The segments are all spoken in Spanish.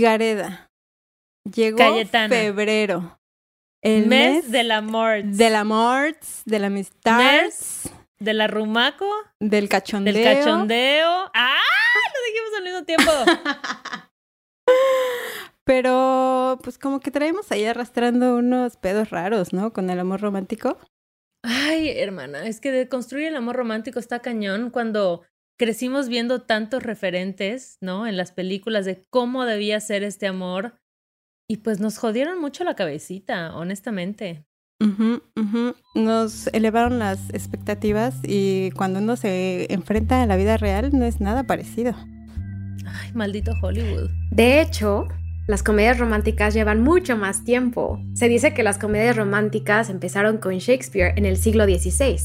Gareda. Llegó febrero. El mes, del amor. Del amor, de la amistad. de la rumaco. Del cachondeo. Del cachondeo. ¡Ah! Lo dijimos al mismo tiempo. Pero, pues como que traemos ahí arrastrando unos pedos raros, ¿no? Con el amor romántico. Ay, hermana, es que de construir el amor romántico está cañón cuando crecimos viendo tantos referentes, ¿no? En las películas de cómo debía ser este amor y pues nos jodieron mucho la cabecita, honestamente. Nos elevaron las expectativas y cuando uno se enfrenta a la vida real no es nada parecido. Ay, maldito Hollywood. De hecho, las comedias románticas llevan mucho más tiempo. Se dice que las comedias románticas empezaron con Shakespeare en el siglo XVI.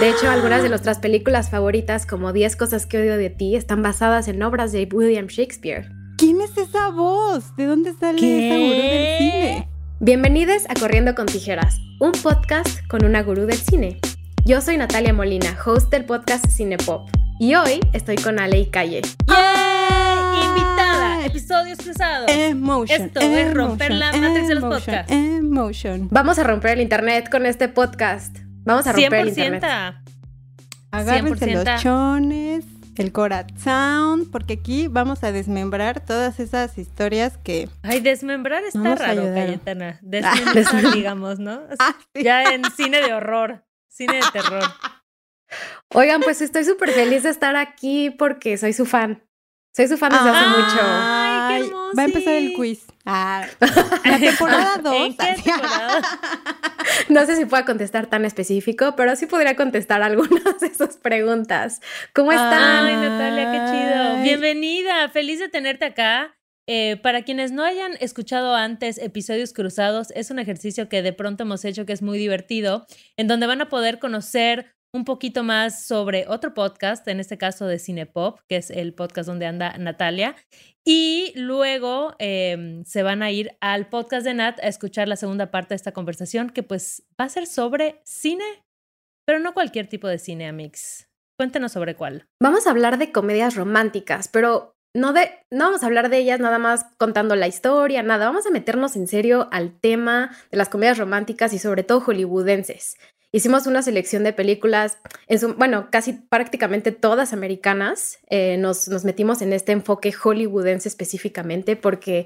De hecho, algunas de nuestras películas favoritas, como 10 cosas que odio de ti, están basadas en obras de William Shakespeare. ¿Quién es esa voz? ¿De dónde sale esa gurú del cine? Bienvenidos a Corriendo con Tijeras, un podcast con una gurú del cine. Yo soy Natalia Molina, host del podcast Cinepop, y hoy estoy con Ale y Calle. ¡Yay! Invitada, episodios cruzados. Emotion. Esto es romper la matriz de los podcasts. Emotion. Vamos a romper el internet con este podcast. Vamos a romper el internet. Agárrense los chones el corazón, porque aquí vamos a desmembrar todas esas historias que... Ay, desmembrar está raro, Cayetana. Desmembrar, digamos, ¿no? Ah, ya en cine de horror, cine de terror. Oigan, pues estoy súper feliz de estar aquí porque soy su fan. Soy su fan desde hace mucho. Ay, qué hermoso. Va a empezar el quiz. Ah, la temporada 2. No sé si pueda contestar tan específico, pero sí podría contestar algunas de sus preguntas. ¿Cómo están? Ay, Natalia, qué chido. Bienvenida, feliz de tenerte acá. Eh, para quienes no hayan escuchado antes episodios cruzados, es un ejercicio que de pronto hemos hecho que es muy divertido, en donde van a poder conocer un poquito más sobre otro podcast, en este caso de Cinepop, que es el podcast donde anda Natalia. Y luego em, se van a ir al podcast de Nat a escuchar la segunda parte de esta conversación, que pues va a ser sobre cine, pero no cualquier tipo de cine, Amix. Cuéntenos sobre cuál. Vamos a hablar de comedias románticas, pero no, de, no vamos a hablar de ellas nada más contando la historia, nada. Vamos a meternos en serio al tema de las comedias románticas y sobre todo hollywoodenses. Hicimos una selección de películas, en su, bueno, casi prácticamente todas americanas. Eh, nos, nos metimos en este enfoque hollywoodense específicamente porque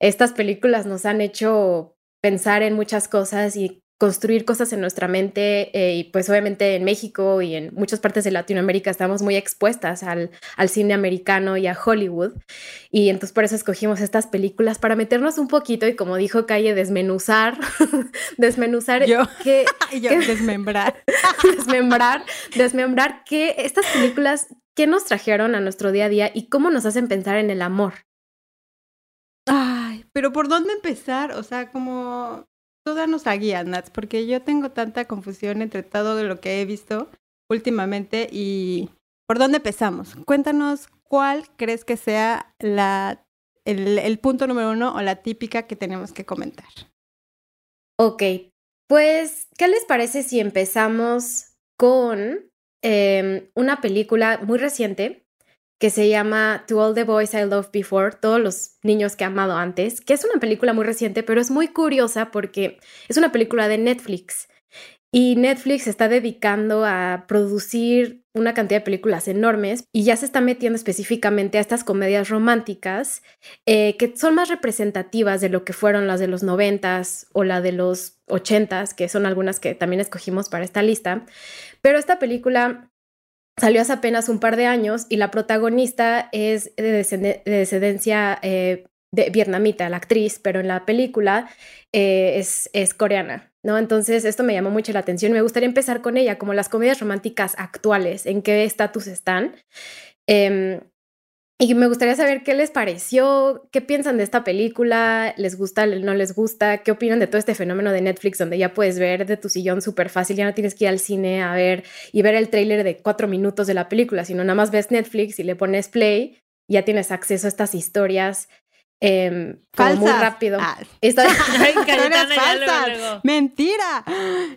estas películas nos han hecho pensar en muchas cosas y construir cosas en nuestra mente eh, y pues obviamente en México y en muchas partes de Latinoamérica estamos muy expuestas al, al, cine americano y a Hollywood y entonces por eso escogimos estas películas para meternos un poquito y como dijo Calle, desmenuzar, desmenuzar, yo, que, yo desmembrar, desmembrar, desmembrar que estas películas, ¿qué nos trajeron a nuestro día a día y cómo nos hacen pensar en el amor? Ay, pero ¿por dónde empezar? O sea, como tú danos la guía, Nats, porque yo tengo tanta confusión entre todo lo que he visto últimamente y ¿por dónde empezamos? Cuéntanos cuál crees que sea la, el, punto número uno o la típica que tenemos que comentar. Ok, pues, ¿qué les parece si empezamos con em, una película muy reciente que se llama To All the Boys I Loved Before, todos los niños que he amado antes, que es una película muy reciente, pero es muy curiosa porque es una película de Netflix. Y Netflix se está dedicando a producir una cantidad de películas enormes y ya se está metiendo específicamente a estas comedias románticas eh, que son más representativas de lo que fueron las de los noventas o la de los ochentas, que son algunas que también escogimos para esta lista. Pero esta película Salió hace apenas un par de años y la protagonista es de, descendencia eh, vietnamita, la actriz, pero en la película eh, es, es coreana, ¿no? Entonces esto me llamó mucho la atención. Me gustaría empezar con ella, como las comedias románticas actuales, en qué estatus están. Em, y me gustaría saber qué les pareció, qué piensan de esta película, les gusta, no les gusta, qué opinan de todo este fenómeno de Netflix donde ya puedes ver de tu sillón súper fácil, ya no tienes que ir al cine a ver y ver el tráiler de cuatro minutos de la película, sino nada más ves Netflix y le pones play y ya tienes acceso a estas historias eh, muy rápido. Ah. Esta... falsas. Mentira.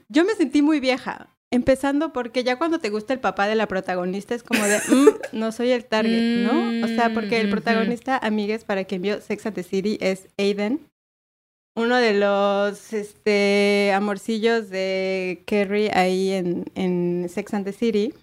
Yo me sentí muy vieja Empezando porque ya cuando te gusta el papá de la protagonista es como de, mm, no soy el target, ¿no? O sea, porque el Mm, protagonista, amigues, para quien vio Sex and the City, es Aiden, uno de los este, amorcillos de Kerry ahí en, en Sex and the City.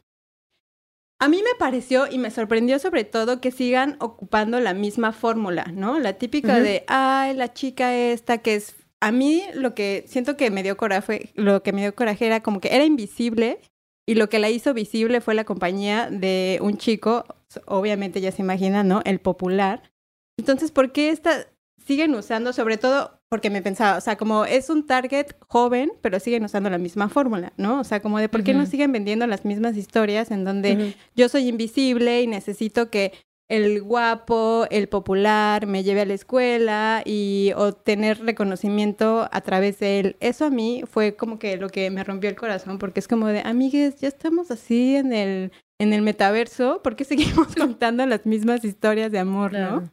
A mí me pareció y me sorprendió sobre todo que sigan ocupando la misma fórmula, ¿no? La típica de, ay, la chica esta que es... A mí lo que siento que me dio coraje, lo que me dio coraje era como que era invisible y lo que la hizo visible fue la compañía de un chico, obviamente ya se imagina, ¿no? El popular. Entonces, ¿por qué esta siguen usando, sobre todo porque me pensaba, o sea, como es un target joven, pero siguen usando la misma fórmula, ¿no? O sea, como de por qué no siguen vendiendo las mismas historias en donde yo soy invisible y necesito que el guapo, el popular me lleve a la escuela y obtener reconocimiento a través de él. Eso a mí fue como que lo que me rompió el corazón, porque es como de, amigues, ya estamos así en el, en el metaverso, ¿por qué seguimos contando las mismas historias de amor, no?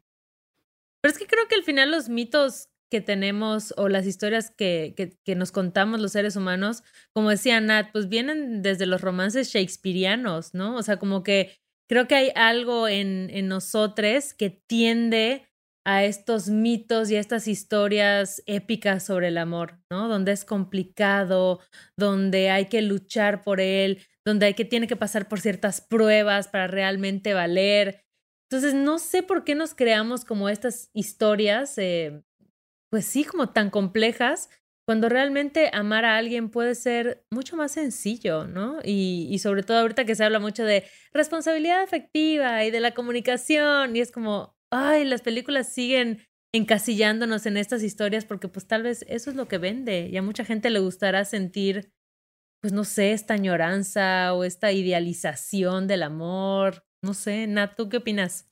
Pero es que creo que al final los mitos que tenemos o las historias que, que, que nos contamos los seres humanos, como decía Nat, pues vienen desde los romances shakespearianos, ¿no? O sea, como que creo que hay algo en, en nosotros que tiende a estos mitos y a estas historias épicas sobre el amor, ¿no? Donde es complicado, donde hay que luchar por él, donde hay que tiene que pasar por ciertas pruebas para realmente valer. Entonces, no sé por qué nos creamos como estas historias, eh, pues sí, como tan complejas, cuando realmente amar a alguien puede ser mucho más sencillo, ¿no? Y, y sobre todo ahorita que se habla mucho de responsabilidad afectiva y de la comunicación, y es como, ay, las películas siguen encasillándonos en estas historias porque pues tal vez eso es lo que vende y a mucha gente le gustará sentir, pues no sé, esta añoranza o esta idealización del amor. No sé, Nat, ¿tú qué opinas?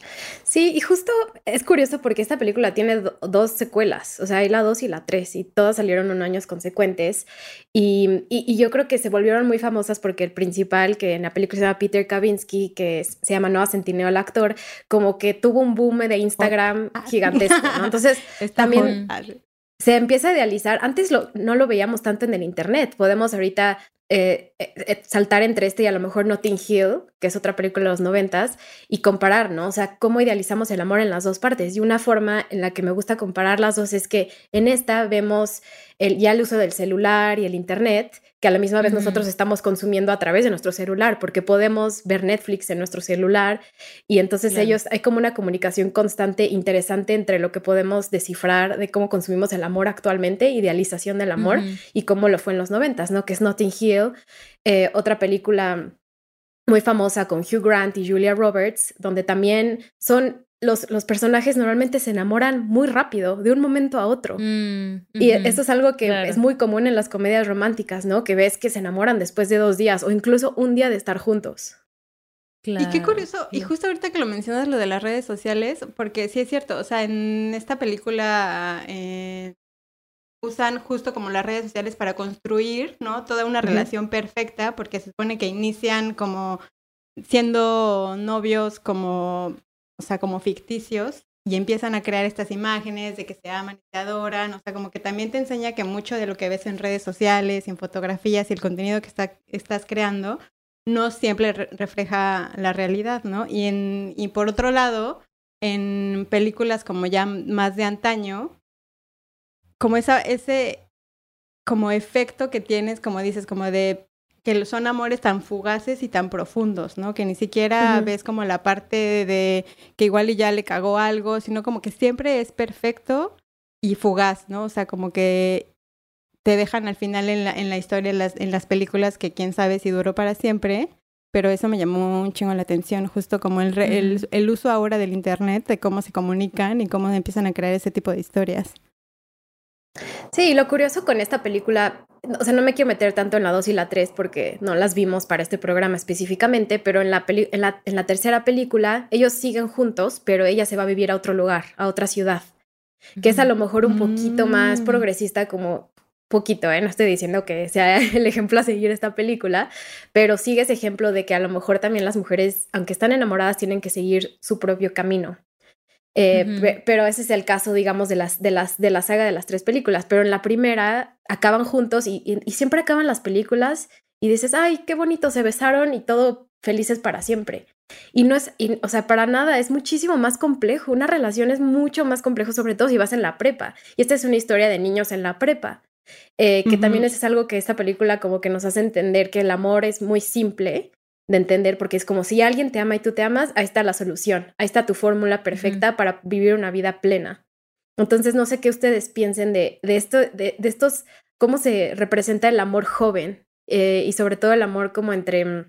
Sí, y justo es curioso porque esta película tiene do- dos secuelas, o sea, hay la 2 y la 3, y todas salieron en años consecuentes. Y, y- y yo creo que se volvieron muy famosas porque el principal, que en la película se llama Peter Kavinsky, que es- se llama Noah Centineo, el actor, como que tuvo un boom de Instagram Ah. gigantesco, ¿no? Entonces Está También- se empieza a idealizar. Antes lo- no lo veíamos tanto en el Internet. Podemos ahorita eh, eh, eh, saltar entre este y a lo mejor Notting Hill, que es otra película de los noventas, y comparar, ¿no? O sea, cómo idealizamos el amor en las dos partes. Y una forma en la que me gusta comparar las dos es que en esta vemos el, ya el uso del celular y el Internet, que a la misma vez Ujú. nosotros estamos consumiendo a través de nuestro celular, porque podemos ver Netflix en nuestro celular y entonces ellos, hay como una comunicación constante, interesante entre lo que podemos descifrar de cómo consumimos el amor actualmente, idealización del amor, Ujú. y cómo lo fue en los noventas, ¿no? Que es Notting Hill, eh, otra película muy famosa con Hugh Grant y Julia Roberts, donde también son los, los personajes normalmente se enamoran muy rápido, de un momento a otro. Mm, Y esto es algo que claro. es muy común en las comedias románticas, ¿no? Que ves que se enamoran después de dos días o incluso un día de estar juntos. Y qué curioso, y justo ahorita que lo mencionas lo de las redes sociales, porque sí es cierto, o sea, en esta película eh, usan justo como las redes sociales para construir, ¿no? Toda una relación perfecta, porque se supone que inician como siendo novios como, o sea, como ficticios y empiezan a crear estas imágenes de que se aman y se adoran, o sea, como que también te enseña que mucho de lo que ves en redes sociales en fotografías y el contenido que está, estás creando no siempre re- refleja la realidad, ¿no? Y, en, y por otro lado, en películas como ya más de antaño, como esa, ese como efecto que tienes, como dices, como de que son amores tan fugaces y tan profundos, ¿no? Que ni siquiera ves como la parte de que igual y ya le cagó algo, sino como que siempre es perfecto y fugaz, ¿no? O sea, como que te dejan al final en la, en la historia, en las, en las películas, que quién sabe si duró para siempre, pero eso me llamó un chingo la atención, justo como el, re- el, el uso ahora del Internet, de cómo se comunican y cómo empiezan a crear ese tipo de historias. Sí, lo curioso con esta película, o sea, no me quiero meter tanto en la 2 y la 3 porque no las vimos para este programa específicamente, pero en la, peli- en la, en la tercera película ellos siguen juntos, pero ella se va a vivir a otro lugar, a otra ciudad, que es a lo mejor un poquito más Mm. progresista como poquito, ¿eh? No estoy diciendo que sea el ejemplo a seguir esta película, pero sigue ese ejemplo de que a lo mejor también las mujeres, aunque están enamoradas, tienen que seguir su propio camino. Eh, pero ese es el caso, digamos, de las, de las, de la saga de las tres películas. Pero en la primera acaban juntos y, y- y siempre acaban las películas y dices, ay, qué bonito, se besaron y todo felices para siempre. Y no es, o sea, para nada, es muchísimo más complejo. Una relación es mucho más complejo, sobre todo si vas en la prepa. Y esta es una historia de niños en la prepa. Eh, que también es algo que esta película como que nos hace entender que el amor es muy simple de entender porque es como si alguien te ama y tú te amas, ahí está la solución, ahí está tu fórmula perfecta para vivir una vida plena. Entonces no sé qué ustedes piensen de, de esto, de, de, estos, cómo se representa el amor joven eh, y sobre todo el amor como entre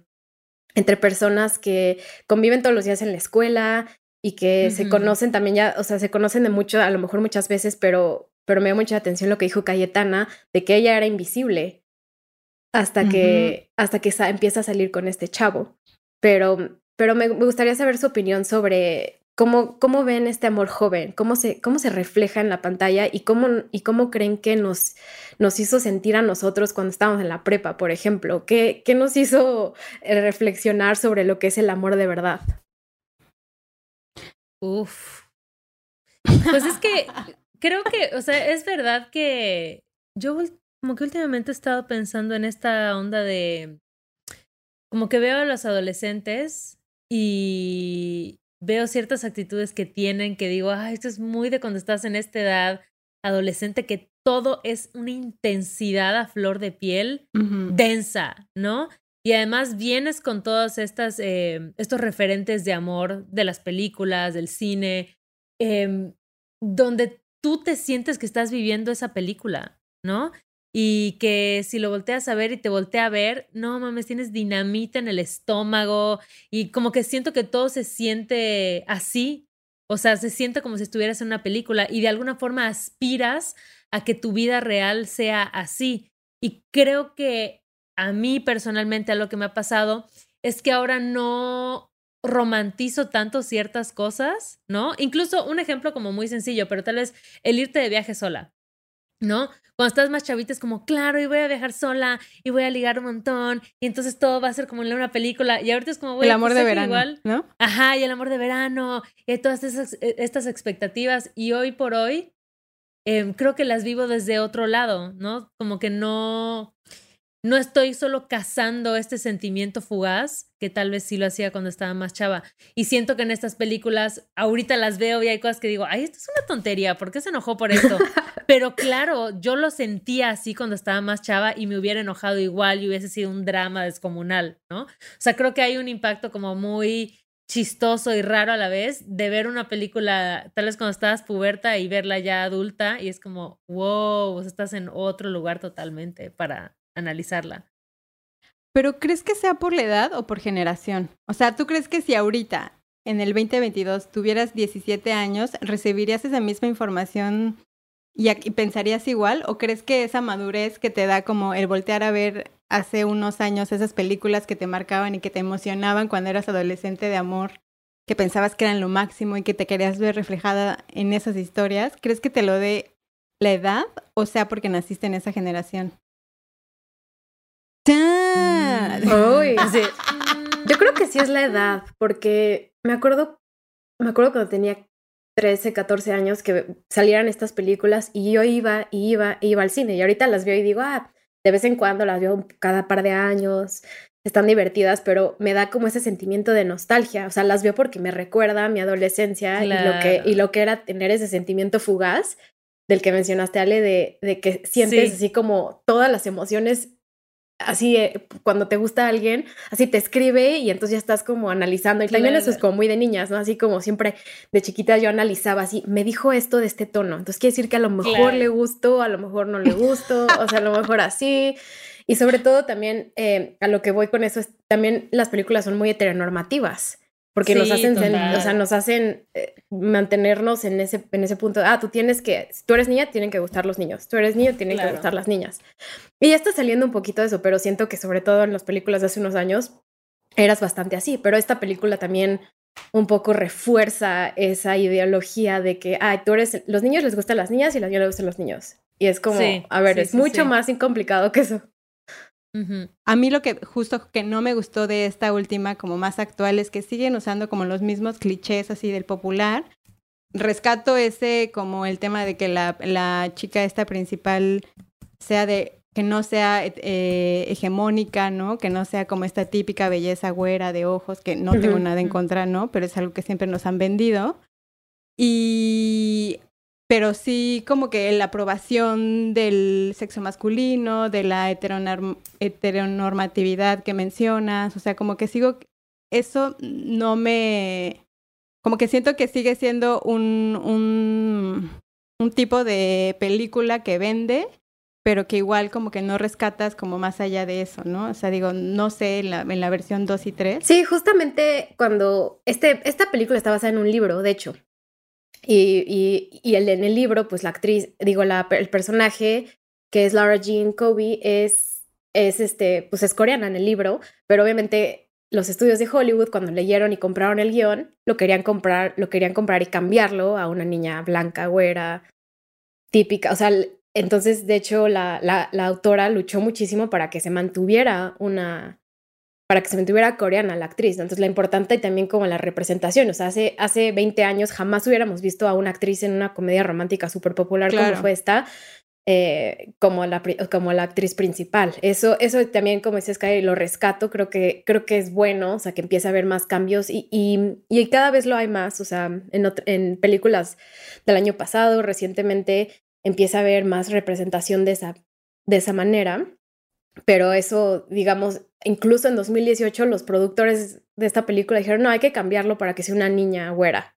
entre personas que conviven todos los días en la escuela y que se conocen también ya, o sea, se conocen de mucho, a lo mejor muchas veces, pero, pero me da mucha atención lo que dijo Cayetana, de que ella era invisible hasta que, hasta que empieza a salir con este chavo. Pero, pero me, gustaría saber su opinión sobre ¿Cómo, ¿Cómo, ven este amor joven? ¿Cómo se, ¿Cómo se refleja en la pantalla? ¿Y cómo, y cómo creen que nos, nos hizo sentir a nosotros cuando estábamos en la prepa, por ejemplo? ¿Qué, ¿Qué nos hizo eh, reflexionar sobre lo que es el amor de verdad? Uf. Pues es que creo que, o sea, es verdad que yo como que últimamente he estado pensando en esta onda de, como que veo a los adolescentes y, veo ciertas actitudes que tienen que digo, ah, esto es muy de cuando estás en esta edad adolescente que todo es una intensidad a flor de piel densa, ¿no? Y además vienes con todos estas, eh, estos referentes de amor de las películas, del cine, eh, donde tú te sientes que estás viviendo esa película, ¿no? Y que si lo volteas a ver y te voltea a ver, no mames, tienes dinamita en el estómago y como que siento que todo se siente así, o sea, se siente como si estuvieras en una película y de alguna forma aspiras a que tu vida real sea así. Y creo que a mí personalmente a lo que me ha pasado es que ahora no romantizo tanto ciertas cosas, ¿no? Incluso un ejemplo como muy sencillo, pero tal vez el irte de viaje sola. ¿No? Cuando estás más chavita es como, claro, y voy a viajar sola y voy a ligar un montón y entonces todo va a ser como en una película y ahorita es como, el amor pues de verano, ¿no? Ajá, y el amor de verano y todas esas, e, estas expectativas y hoy por hoy em, creo que las vivo desde otro lado, ¿no? Como que no, no estoy solo cazando este sentimiento fugaz, que tal vez sí lo hacía cuando estaba más chava. Y siento que en estas películas, ahorita las veo y hay cosas que digo, ay, esto es una tontería, ¿por qué se enojó por esto? Pero claro, yo lo sentía así cuando estaba más chava y me hubiera enojado igual y hubiese sido un drama descomunal, ¿no? O sea, creo que hay un impacto como muy chistoso y raro a la vez de ver una película tal vez cuando estabas puberta y verla ya adulta y es como, wow, estás en otro lugar totalmente para analizarla. Pero ¿crees que sea por la edad o por generación? O sea, ¿tú crees que si ahorita, en el 2022, tuvieras 17 años, recibirías esa misma información y, pensarías igual? ¿O crees que esa madurez que te da como el voltear a ver hace unos años esas películas que te marcaban y que te emocionaban cuando eras adolescente de amor, que pensabas que eran lo máximo y que te querías ver reflejada en esas historias, ¿crees que te lo dé la edad o sea porque naciste en esa generación? Yo creo que sí es la edad, porque me acuerdo, me acuerdo cuando tenía 13, 14 años que salieran estas películas y yo iba y iba iba al cine. Y ahorita las veo y digo, ah, de vez en cuando las veo cada par de años, están divertidas, pero me da como ese sentimiento de nostalgia, o sea, las veo porque me recuerda a mi adolescencia y, lo que, y lo que era tener ese sentimiento fugaz del que mencionaste, Ale, de, de que sientes así como todas las emociones así eh, cuando te gusta alguien, así te escribe y entonces ya estás como analizando. Y también eso es como muy de niñas, ¿no? Así como siempre de chiquita yo analizaba así, me dijo esto de este tono. Entonces quiere decir que a lo mejor le gustó, a lo mejor no le gustó, o sea, a lo mejor así. Y sobre todo también eh, a lo que voy con eso es también las películas son muy heteronormativas porque nos hacen, o sea, nos hacen eh, mantenernos en ese, en ese punto. Ah, tú tienes que, si tú eres niña, tienen que gustar los niños. Tú eres niño, tienen que gustar las niñas. Y ya está saliendo un poquito de eso, pero siento que sobre todo en las películas de hace unos años eras bastante así. Pero esta película también un poco refuerza esa ideología de que, ah, tú eres, los niños les gustan las niñas y las niñas les gustan los niños. Y es como, a ver, es mucho más incomplicado que eso. A mí lo que justo que no me gustó de esta última, como más actual, es que siguen usando como los mismos clichés así del popular. Rescato ese como el tema de que la, la chica esta principal sea de que no sea eh, hegemónica, ¿no? Que no sea como esta típica belleza güera de ojos, que no tengo nada en contra, ¿no? Pero es algo que siempre nos han vendido. Y pero sí como que la aprobación del sexo masculino, de la heteronormatividad que mencionas, o sea, como que sigo, eso no me, como que siento que sigue siendo un, un, tipo de película que vende, pero que igual como que no rescatas como más allá de eso, ¿no? O sea, digo, no sé, en la, en la versión 2 y 3. Sí, justamente cuando este, esta película está basada en un libro, de hecho. Y, y, el, en el libro, pues la actriz, digo, la, el personaje, que es Laura Jean Kobe, es, es, este, pues es coreana en el libro, pero obviamente los estudios de Hollywood, cuando leyeron y compraron el guion, lo querían comprar, lo querían comprar y cambiarlo a una niña blanca, güera, típica. O sea, entonces, de hecho, la, la, la, autora luchó muchísimo para que se mantuviera una, para que se mantuviera coreana la actriz. Entonces, la importante y también como la representación. O sea, hace, hace 20 años jamás hubiéramos visto a una actriz en una comedia romántica súper popular como fue esta. Eh, como, la, como la actriz principal. Eso, eso también, como dices, Sky, lo rescato, creo que, creo que es bueno, o sea, que empieza a haber más cambios y, y, y cada vez lo hay más, o sea, en, en películas del año pasado, recientemente, empieza a haber más representación de esa, de esa manera. Pero eso, digamos, incluso en 2018 los productores de esta película dijeron, no, hay que cambiarlo para que sea una niña güera.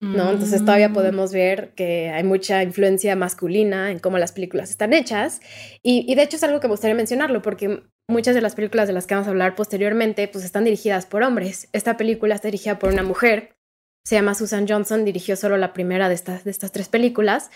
¿No? Entonces todavía mm. podemos ver que hay mucha influencia masculina en cómo las películas están hechas. Y, y, de hecho es algo que me gustaría mencionarlo porque muchas de las películas de las que vamos a hablar posteriormente pues están dirigidas por hombres. Esta película está dirigida por una mujer se llama Susan Johnson, dirigió solo la primera de estas, de estas tres películas,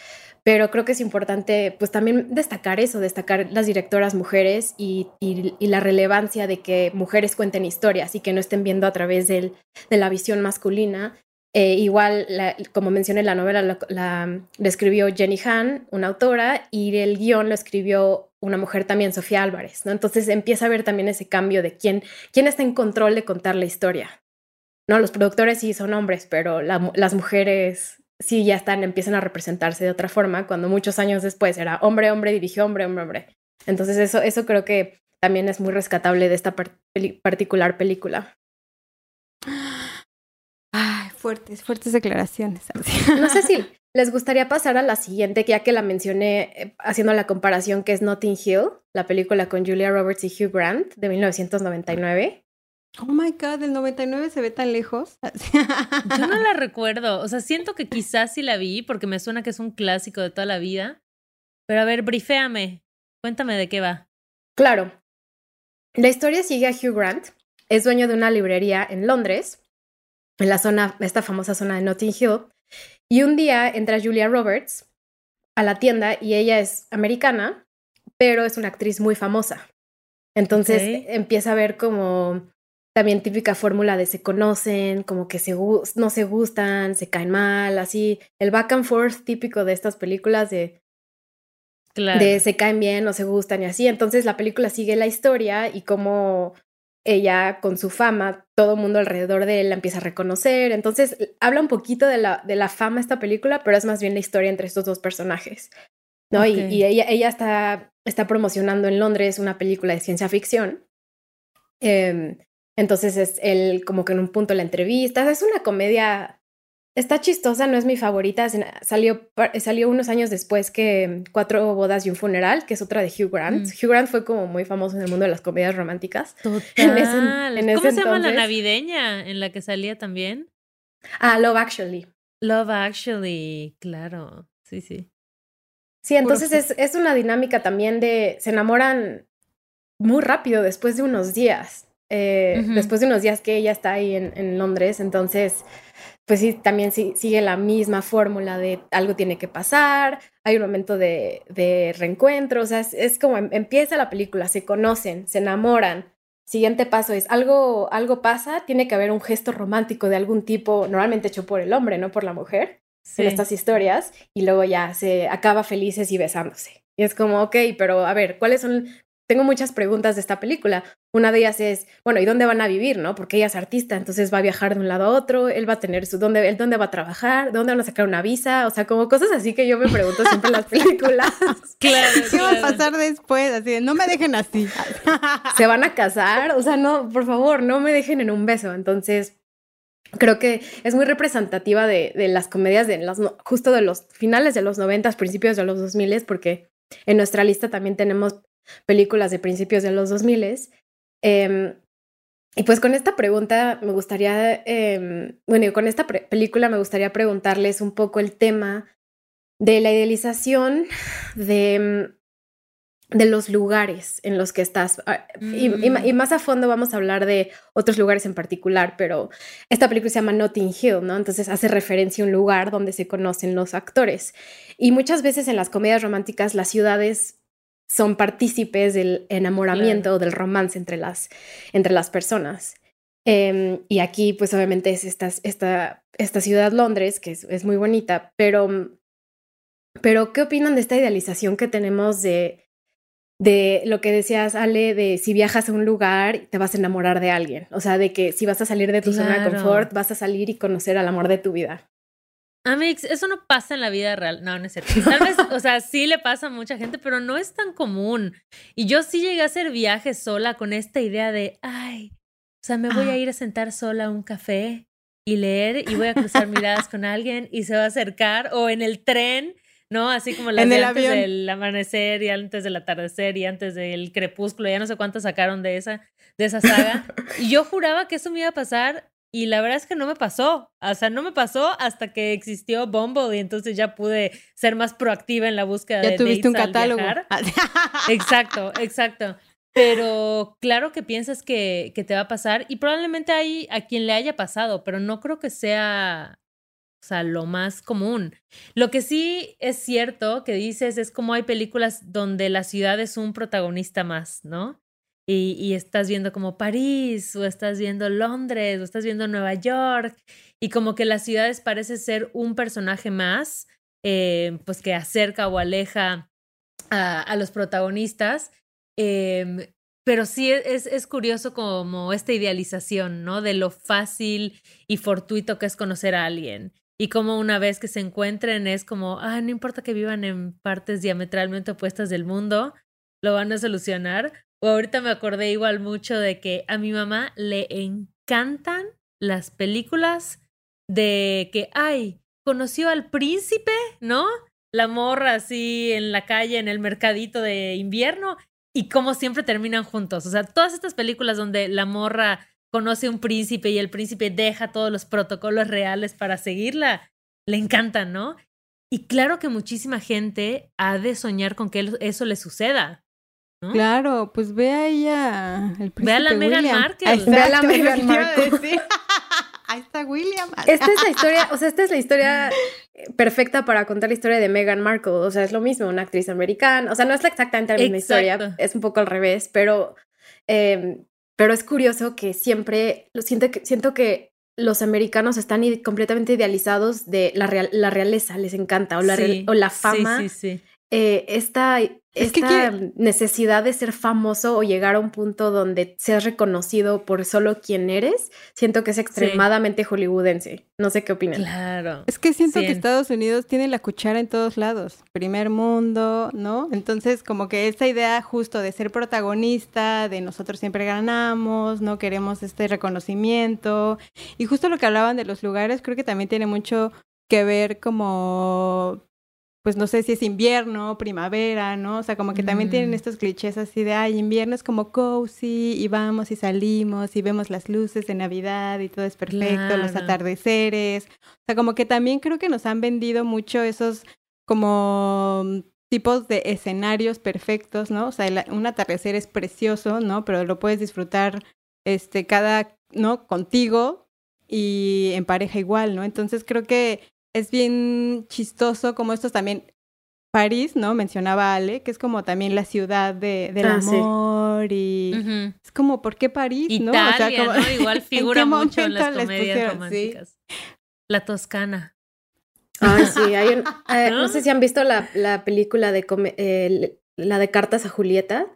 pero creo que es importante pues también destacar eso, destacar las directoras mujeres y, y, la relevancia de que mujeres cuenten historias y que no estén viendo a través del, de la visión masculina. Eh, igual, como mencioné, la novela la, la, escribió Jenny Han, una autora, y el guion lo escribió una mujer también, Sofía Álvarez, ¿no? Entonces empieza a ver también ese cambio de quién, quién está en control de contar la historia, no, los productores sí son hombres, pero las mujeres sí ya están, empiezan a representarse de otra forma, cuando muchos años después era hombre, hombre, dirigió hombre, hombre, hombre. Entonces eso, eso creo que también es muy rescatable de esta particular película. Ay, fuertes, fuertes declaraciones. No sé si les gustaría pasar a la siguiente, ya que la mencioné eh, haciendo la comparación, que es Notting Hill, la película con Julia Roberts y Hugh Grant de 1999. Oh my God, el 99 se ve tan lejos. Yo no la recuerdo. O sea, siento que quizás sí la vi porque me suena que es un clásico de toda la vida. Pero a ver, briféame. Cuéntame de qué va. Claro. La historia sigue a Hugh Grant. Es dueño de una librería en Londres, en la zona, esta famosa zona de Notting Hill. Y un día entra Julia Roberts a la tienda y ella es americana, pero es una actriz muy famosa. Entonces empieza a ver como también típica fórmula de se conocen, como que se, no se gustan, se caen mal, así, el back and forth típico de estas películas de, de se caen bien, no se gustan y así. Entonces la película sigue la historia y como ella con su fama, todo el mundo alrededor de él la empieza a reconocer. Entonces habla un poquito de la, de la fama esta película, pero es más bien la historia entre estos dos personajes. ¿no? Y, y, ella, ella está, está promocionando en Londres una película de ciencia ficción. Eh, entonces es él como que en un punto la entrevista. Es una comedia, está chistosa, no es mi favorita. Salió, salió unos años después que Cuatro bodas y un funeral, que es otra de Hugh Grant. Mm. Hugh Grant fue como muy famoso en el mundo de las comedias románticas. Total. ¿Cómo se llama la navideña en la que salía también? Ah, Love Actually. Love Actually, claro. Sí, sí. Sí, entonces es, es una dinámica también de se enamoran muy rápido después de unos días. Eh, después de unos días que ella está ahí en, en Londres, entonces, pues sí, también sí, sigue la misma fórmula de algo tiene que pasar, hay un momento de, de reencuentro, o sea, es, como em, empieza la película, se conocen, se enamoran. Siguiente paso es algo, algo pasa, tiene que haber un gesto romántico de algún tipo, normalmente hecho por el hombre, no por la mujer, en estas historias, y luego ya se acaba felices y besándose. Y es como, ok, pero a ver, ¿cuáles son tengo muchas preguntas de esta película. Una de ellas es, bueno, ¿y dónde van a vivir, no? Porque ella es artista, entonces va a viajar de un lado a otro, él va a tener su, ¿dónde, él dónde va a trabajar? ¿Dónde van a sacar una visa? O sea, como cosas así que yo me pregunto siempre en las películas. claro, ¿Qué va a pasar después? Así no me dejen así. ¿Se van a casar? O sea, no, por favor, no me dejen en un beso. Entonces, creo que es muy representativa de, de las comedias de las, justo de los finales de los noventas, principios de los dos miles, porque en nuestra lista también tenemos películas de principios de los dos miles. Em, y pues con esta pregunta me gustaría, eh, bueno, con esta película me gustaría preguntarles un poco el tema de la idealización de de los lugares en los que estás. Ah, y, mm. más a fondo vamos a hablar de otros lugares en particular, pero esta película se llama Notting Hill, ¿no? Entonces hace referencia a un lugar donde se conocen los actores. Y muchas veces en las comedias románticas las ciudades son partícipes del enamoramiento o del romance entre las, entre las personas. Em, y aquí, pues obviamente es esta, esta, esta ciudad Londres, que es, es muy bonita, pero, pero ¿qué opinan de esta idealización que tenemos de de lo que decías, Ale, de si viajas a un lugar, te vas a enamorar de alguien. O sea, de que si vas a salir de tu zona de confort, vas a salir y conocer al amor de tu vida. Amix, eso no pasa en la vida real. No, no es cierto. Tal vez, o sea, sí le pasa a mucha gente, pero no es tan común. Y yo sí llegué a hacer viajes sola con esta idea de, ay, o sea, me voy a ah. ir a sentar sola a un café y leer y voy a cruzar miradas con alguien y se va a acercar o en el tren ¿no? Así como las de antes del amanecer y antes del atardecer y antes del crepúsculo, ya no sé cuántas sacaron de esa, de esa saga. y yo juraba que eso me iba a pasar y la verdad es que no me pasó. O sea, no me pasó hasta que existió Bumble y entonces ya pude ser más proactiva en la búsqueda ya de tuviste un catálogo. exacto, exacto. Pero claro que piensas que, que, te va a pasar y probablemente hay a quien le haya pasado, pero no creo que sea o sea, lo más común. Lo que sí es cierto que dices es como hay películas donde la ciudad es un protagonista más, ¿no? Y, estás viendo como París, o estás viendo Londres, o estás viendo Nueva York, y como que las ciudades parece ser un personaje más, eh, pues que acerca o aleja a, los protagonistas. Eh, pero sí es, es, curioso como esta idealización, ¿no? De lo fácil y fortuito que es conocer a alguien y como una vez que se encuentren es como, ah, no importa que vivan en partes diametralmente opuestas del mundo, lo van a solucionar. Ahorita me acordé igual mucho de que a mi mamá le encantan las películas de que, ay, conoció al príncipe, ¿no? La morra así en la calle, en el mercadito de invierno, y como siempre terminan juntos. O sea, todas estas películas donde la morra conoce un príncipe y el príncipe deja todos los protocolos reales para seguirla, le encanta, ¿no? Y claro que muchísima gente ha de soñar con que eso le suceda. ¿No? Claro, pues ve a ella, el príncipe Ve a la Meghan Markle. ve a la Meghan Markle. Ahí está William. Esta es la historia, o sea, esta es la historia perfecta para contar la historia de Meghan Markle. O sea, es lo mismo, una actriz americana. O sea, no es exactamente la misma historia, es un poco al revés, pero eh, pero es curioso que siempre, lo siento que, siento que los americanos están completamente idealizados de la, la realeza, les encanta, o la, o la fama. Sí, sí, eh, esta esta necesidad de ser famoso o llegar a un punto donde seas reconocido por solo quien eres, siento que es extremadamente hollywoodense. No sé qué opinan. Claro. Es que siento que Estados Unidos tiene la cuchara en todos lados. Primer mundo, ¿no? Entonces, como que esta idea justo de ser protagonista, de nosotros siempre ganamos, ¿no? Queremos este reconocimiento. Y justo lo que hablaban de los lugares, creo que también tiene mucho que ver como pues no sé si es invierno, primavera, ¿no? O sea, como que también tienen mm. estos clichés así de, ay, invierno es como cozy y vamos y salimos y vemos las luces de Navidad y todo es perfecto, los atardeceres. O sea, como que también creo que nos han vendido mucho esos como tipos de escenarios perfectos, ¿no? O sea, un atardecer es precioso, ¿no? Pero lo puedes disfrutar este cada, ¿no? contigo y en pareja igual, ¿no? Entonces creo que es bien chistoso como estos también. París, ¿no? Mencionaba Ale, que es como también la ciudad de, del ah, amor y es como, ¿por qué París? ¿no? O sea, como, ¿no? Igual figura mucho en las comedias románticas. La Toscana. Ay, sí, hay un, eh, ¿No? sé si han visto la, la película de eh, la de Cartas a Julieta.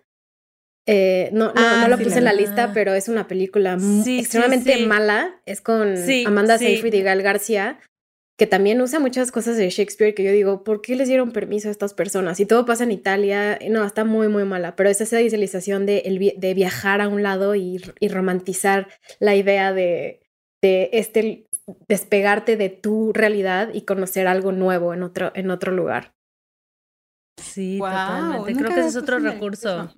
Eh, no, no, Ah, no lo sí, puse la en la lista, pero es una película Sí, extremadamente sí. mala. Es con Sí, Amanda sí. Seyfried y Gal García, que también usa muchas cosas de Shakespeare que yo digo, ¿por qué les dieron permiso a estas personas? Y todo pasa en Italia. y No, está muy, muy mala. Pero es esa idealización de, el vi- de viajar a un lado y, y romantizar la idea de, de este despegarte de tu realidad y conocer algo nuevo en otro, en otro lugar. Sí, totalmente. Creo que ese es otro recurso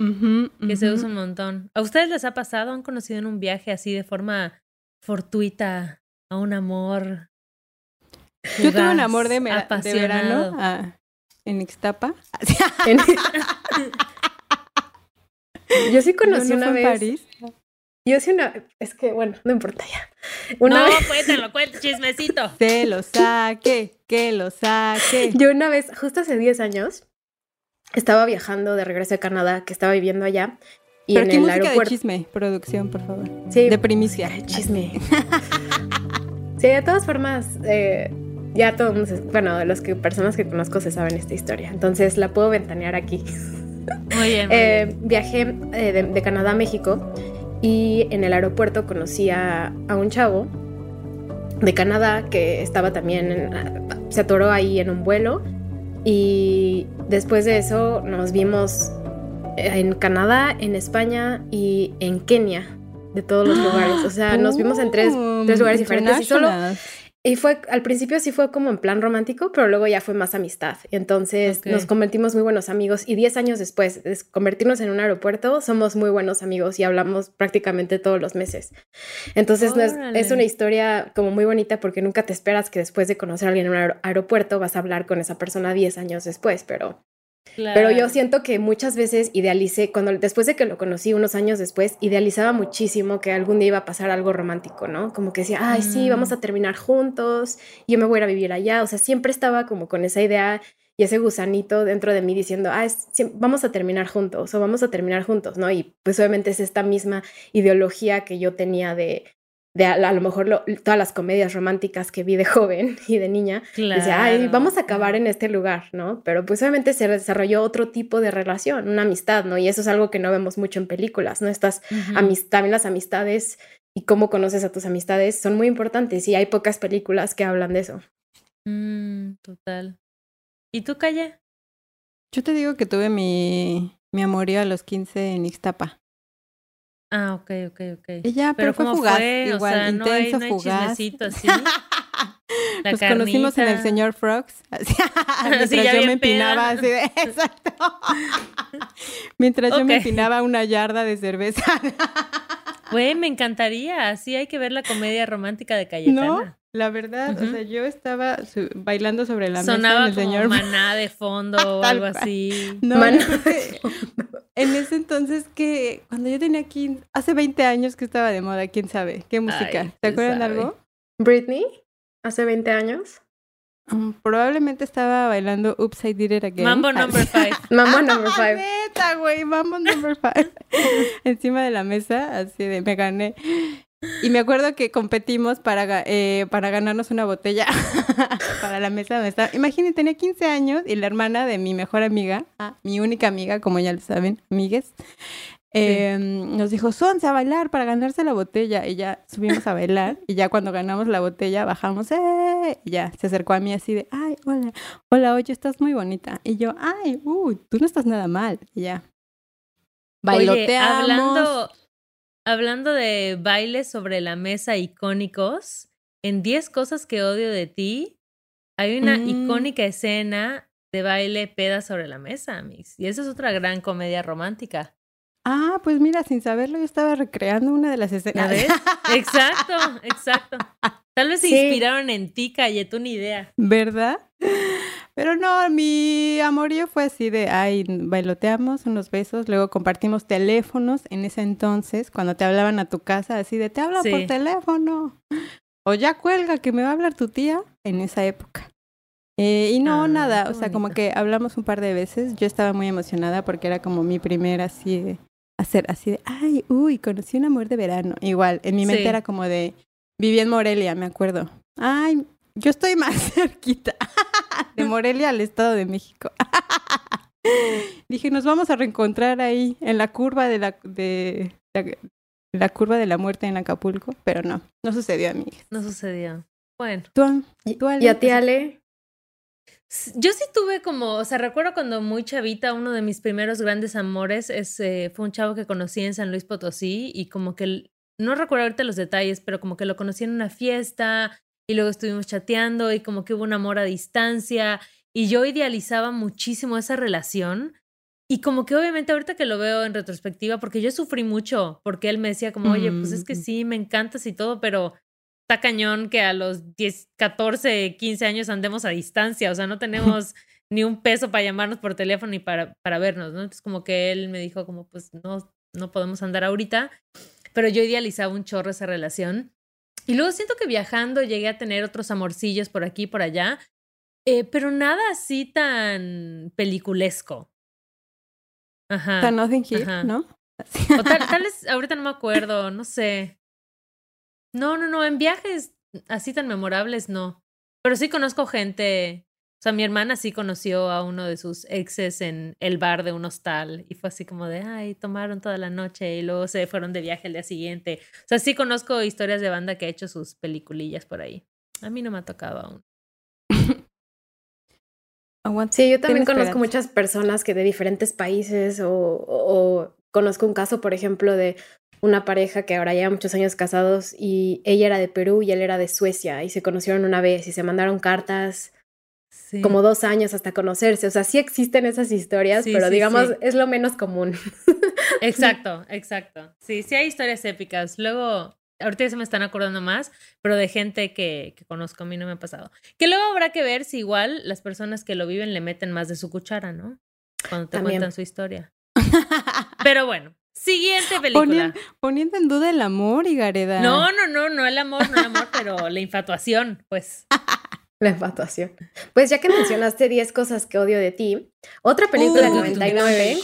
que se usa un montón. ¿A ustedes les ha pasado? ¿Han conocido en un viaje así de forma fortuita a un amor? Yo tuve un amor de, mera- de verano ah, en Ixtapa. En- yo sí ¿No, conocí no una fue en vez. París? Yo sí una. Es que, bueno, no importa ya. Una no, vez. cuéntalo, cuéntalo, chismecito. Se lo saque, que lo saque. Yo una vez, justo hace 10 años, estaba viajando de regreso a Canadá, que estaba viviendo allá. Y Pero en qué el música de aeropuerto. chisme, producción, por favor. Sí, De primicia. Ay, chisme. sí, de todas formas, eh, ya todos, bueno, los que personas que conozco se saben esta historia. Entonces la puedo ventanear aquí. Muy bien, muy Eh, bien. viajé eh, de, de Canadá a México y en el aeropuerto conocí a, a un chavo de Canadá que estaba también, en- se atoró ahí en un vuelo y después de eso nos vimos en Canadá, en España y en Kenia, de todos los lugares. O sea, nos vimos en tres, tres lugares diferentes y solo. Y fue, al principio sí fue como en plan romántico, pero luego ya fue más amistad. Entonces nos convertimos muy buenos amigos y 10 años después de convertirnos en un aeropuerto, somos muy buenos amigos y hablamos prácticamente todos los meses. Entonces no es, una historia como muy bonita porque nunca te esperas que después de conocer a alguien en un aer- aeropuerto vas a hablar con esa persona 10 años después, pero... Pero yo siento que muchas veces idealicé, cuando después de que lo conocí unos años después, idealizaba muchísimo que algún día iba a pasar algo romántico, ¿no? Como que decía, ay, sí, Mm. vamos a terminar juntos, yo me voy a ir a vivir allá. O sea, siempre estaba como con esa idea y ese gusanito dentro de mí diciendo, ah, es- vamos a terminar juntos o vamos a terminar juntos, ¿no? Y pues obviamente es esta misma ideología que yo tenía de, de a, a lo mejor lo- todas las comedias románticas que vi de joven y de niña. Decía, ay, Claro. vamos a acabar en este lugar, ¿no? Pero pues obviamente se desarrolló otro tipo de relación, una amistad, ¿no? Y eso es algo que no vemos mucho en películas, ¿no? Estas Ujú. amis- también las amistades y cómo conoces a tus amistades son muy importantes y hay pocas películas que hablan de eso. Mm, total. ¿Y tú, Calle? Yo te digo que tuve mi, mi amorío a los 15 en Ixtapa. Ah, ok, ok, ok. Ya, pero, Pero fue ¿cómo fugaz, fue? O igual, sea, no hay- intenso, no hay fugaz. chismecito así. La Nos conocimos en el señor Frogs. Mientras yo me empinaba así de. Exacto. mientras yo me empinaba una yarda de cerveza. Güey, me encantaría. Sí, hay que ver la comedia romántica de Cayetana. No, la verdad, o sea, yo estaba su- bailando sobre la Sonaba mesa el como señor maná de fondo o Tal algo así. No, Man- yo creo que en ese entonces que cuando yo tenía 15, hace 20 años que estaba de moda, quién sabe, qué música. Ay, ¿Te acuerdan de sabe. algo? Britney, hace 20 años. Mm, Probablemente estaba bailando Oops, I Did It Again. Mambo Ah, number five. Mamá number five. Neta, güey, Mambo number five. Encima de la mesa, así de me gané. Y me acuerdo que competimos para, eh, para ganarnos una botella para la mesa donde estaba. Imagínate, tenía 15 años y la hermana de mi mejor amiga, ah, mi única amiga, como ya lo saben, amigues, eh, nos dijo, Sonse a bailar para ganarse la botella. Y ya subimos a bailar. y ya cuando ganamos la botella, bajamos, ¡eh! Y ya se acercó a mí así de, ay, hola, hola, oye, estás muy bonita. Y yo, ay, uy, tú no estás nada mal. Y ya. Oye, Bailoteamos. hablando, hablando de bailes sobre la mesa icónicos, en 10 cosas que odio de ti, hay una Mm. icónica escena de baile peda sobre la mesa, Mix. Y esa es otra gran comedia romántica. Ah, pues mira, sin saberlo, yo estaba recreando una de las ¿Ya escenas. ves? exacto, exacto. Tal vez se Sí. inspiraron en ti, Calle, tú ni idea. ¿Verdad? Pero no, mi amorío fue así de, ay, bailoteamos unos besos, luego compartimos teléfonos en ese entonces, cuando te hablaban a tu casa, así de, te hablan por teléfono. O ya cuelga, que me va a hablar tu tía en esa época. Eh, y no, Ah, nada, o sea, como que hablamos un par de veces, yo estaba muy emocionada porque era como mi primera así de, hacer así de, ay, uy, conocí un amor de verano. Igual, en mi mente Sí. era como de, viví en Morelia, me acuerdo. Ay, yo estoy más cerquita de Morelia al Estado de México. Dije, nos vamos a reencontrar ahí en la curva de la, de, la, curva de la muerte en Acapulco, pero no, no sucedió, a mí. No sucedió. Bueno. ¿Tú, ¿Y a ti, Ale? Yo sí tuve como, o sea, recuerdo cuando muy chavita, uno de mis primeros grandes amores es, eh, fue un chavo que conocí en San Luis Potosí y como que, no recuerdo ahorita los detalles, pero como que lo conocí en una fiesta y luego estuvimos chateando y como que hubo un amor a distancia y yo idealizaba muchísimo esa relación. Y como que obviamente ahorita que lo veo en retrospectiva, porque yo sufrí mucho, porque él me decía como, oye, pues es que sí, me encantas y todo, pero está cañón que a los 10, 14, 15 años andemos a distancia, o sea, no tenemos ni un peso para llamarnos por teléfono ni para, para vernos, ¿no? Entonces como que él me dijo como, pues no, no podemos andar ahorita, pero yo idealizaba un chorro esa relación. Y luego siento que viajando llegué a tener otros amorcillos por aquí y por allá, eh, pero nada así tan peliculesco. Ajá. Tan Nothing Here, ¿no? O tal, tal vez, ahorita no me acuerdo, no sé. No, no, no, en viajes así tan memorables no. Pero sí conozco gente, sea, mi hermana sí conoció a uno de sus exes en el bar de un hostal y fue así como de, ay, tomaron toda la noche y luego se fueron de viaje el día siguiente. O sea, sí conozco historias de banda que ha hecho sus peliculillas por ahí. A mí no me ha tocado aún. Sí, yo también conozco muchas personas que de diferentes países o, o, conozco un caso, por ejemplo, de una pareja que ahora lleva muchos años casados y ella era de Perú y él era de Suecia y se conocieron una vez y se mandaron cartas como dos años hasta conocerse. O sea, sí existen esas historias, pero digamos es lo menos común. Exacto, exacto. Sí, sí hay historias épicas. Luego, ahorita ya se me están acordando más, pero de gente que, que conozco a mí no me ha pasado. Que luego habrá que ver si igual las personas que lo viven le meten más de su cuchara, ¿no? Cuando te cuentan su historia. Pero bueno, Siguiente película. Poniendo, en duda el amor, y Gareda. No, no, no, no el amor, no el amor, pero la infatuación, pues. La infatuación. Pues ya que mencionaste 10 cosas que odio de ti, otra película del 99,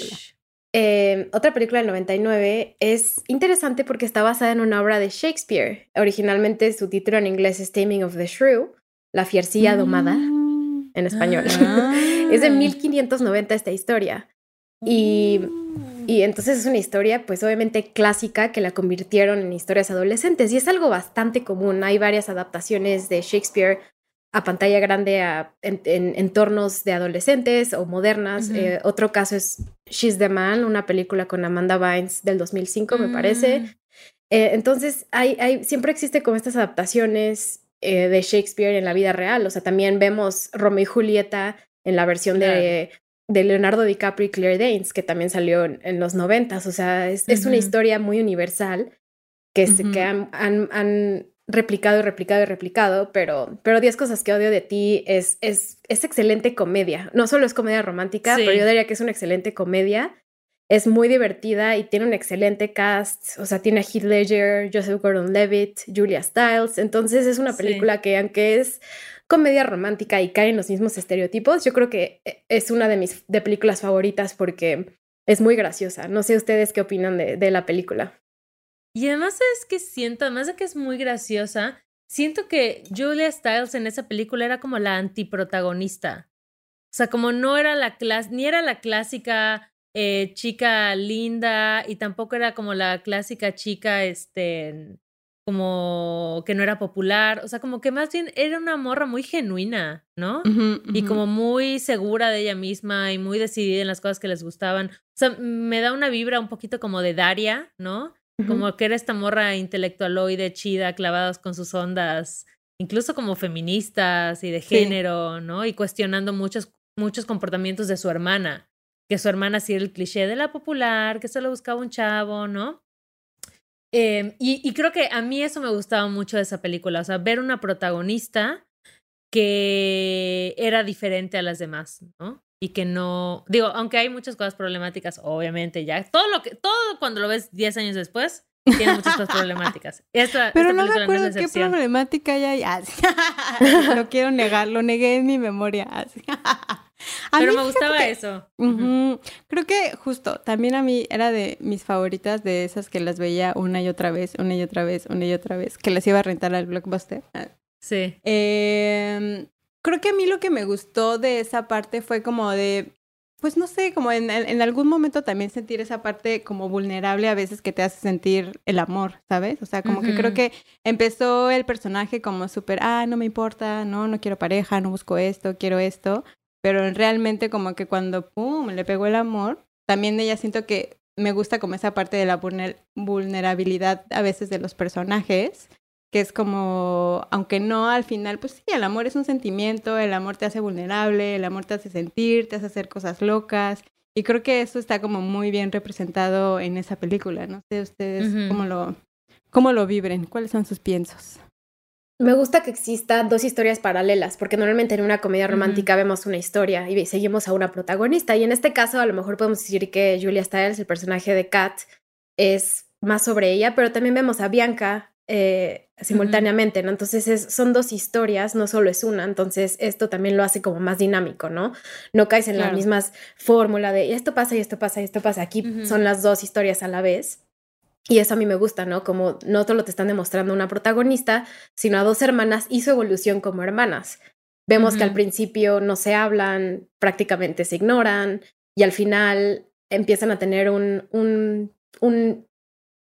eh, otra película del 99 es interesante porque está basada en una obra de Shakespeare. Originalmente su título en inglés es Taming of the Shrew, La fiercilla domada, mm. en español. Ah. es de 1590 esta historia. Y y entonces es una historia, pues obviamente clásica, que la convirtieron en historias adolescentes. Y es algo bastante común. Hay varias adaptaciones de Shakespeare a pantalla grande a, en, entornos de adolescentes o modernas. Eh, otro caso es She's the Man, una película con Amanda Bynes del 2005, me parece. Mm. Eh, entonces, hay, hay, siempre existe como estas adaptaciones eh, de Shakespeare en la vida real. O sea, también vemos Romeo y Julieta en la versión de de Leonardo DiCaprio y Claire Danes, que también salió en, los noventas. O sea, es, es, una historia muy universal que, que han, han, replicado y replicado y replicado, pero, pero 10 cosas que odio de ti es, es, es excelente comedia. No solo es comedia romántica, pero yo diría que es una excelente comedia. Es muy divertida y tiene un excelente cast. O sea, tiene a Heath Ledger, Joseph Gordon-Levitt, Julia Stiles. Entonces es una película que, aunque es comedia romántica y cae en los mismos estereotipos, yo creo que eh, es una de mis de películas favoritas porque es muy graciosa. No sé ustedes qué opinan de, de la película. Y además es que siento, además de que es muy graciosa, siento que Julia Stiles en esa película era como la antiprotagonista. O sea, como no era la clase, ni era la clásica eh, chica linda y tampoco era como la clásica chica, este, como que no era popular, o sea, como que más bien era una morra muy genuina, ¿no? Y como muy segura de ella misma y muy decidida en las cosas que les gustaban. O sea, me da una vibra un poquito como de Daria, ¿no? Como que era esta morra intelectualoide, chida, clavadas con sus ondas, incluso como feministas y de género, ¿no? Y cuestionando muchos, muchos comportamientos de su hermana, que su hermana sí era el cliché de la popular, que solo buscaba un chavo, ¿no? Em, y, creo que a mí eso me gustaba mucho de esa película, o sea, ver una protagonista que era diferente a las demás, ¿no? Y que no, digo, aunque hay muchas cosas problemáticas, obviamente ya, todo lo que, todo cuando lo ves 10 años después, tiene muchas cosas problemáticas. Pero no me acuerdo qué problemática hay. Ah, lo quiero negar, lo negué en mi memoria. Ah, pero me gustaba eso. Creo que justo, también a mí era de mis favoritas, de esas que las veía una y otra vez, una y otra vez, una y otra vez, que las iba a rentar al blockbuster. Sí. Em, creo que a mí lo que me gustó de esa parte fue como de pues no sé, como en, en, algún momento también sentir esa parte como vulnerable a veces que te hace sentir el amor, ¿sabes? O sea, como que creo que empezó el personaje como súper, ah, no me importa, no, no quiero pareja, no busco esto, quiero esto, pero realmente como que cuando, ¡pum!, le pegó el amor, también ella siento que me gusta como esa parte de la vulnerabilidad a veces de los personajes que es como, aunque no al final, pues sí, el amor es un sentimiento, el amor te hace vulnerable, el amor te hace sentir, te hace hacer cosas locas. Y creo que eso está como muy bien representado en esa película. No sé ustedes cómo, lo, cómo lo vibren, cuáles son sus piensos. Me gusta que existan dos historias paralelas, porque normalmente en una comedia romántica vemos una historia y seguimos a una protagonista. Y en este caso, a lo mejor podemos decir que Julia Stiles, el personaje de Kat, es más sobre ella, pero también vemos a Bianca, eh, simultáneamente, ¿no? Entonces son dos historias, no solo es una, entonces esto también lo hace como más dinámico, ¿no? No caes en la misma fórmula de esto pasa y esto pasa y esto pasa, aquí son las dos historias a la vez. Y eso a mí me gusta, ¿no? Como no solo te están demostrando una protagonista, sino a dos hermanas y su evolución como hermanas. Vemos que al principio no se hablan, prácticamente se ignoran y al final empiezan a tener un, un, un,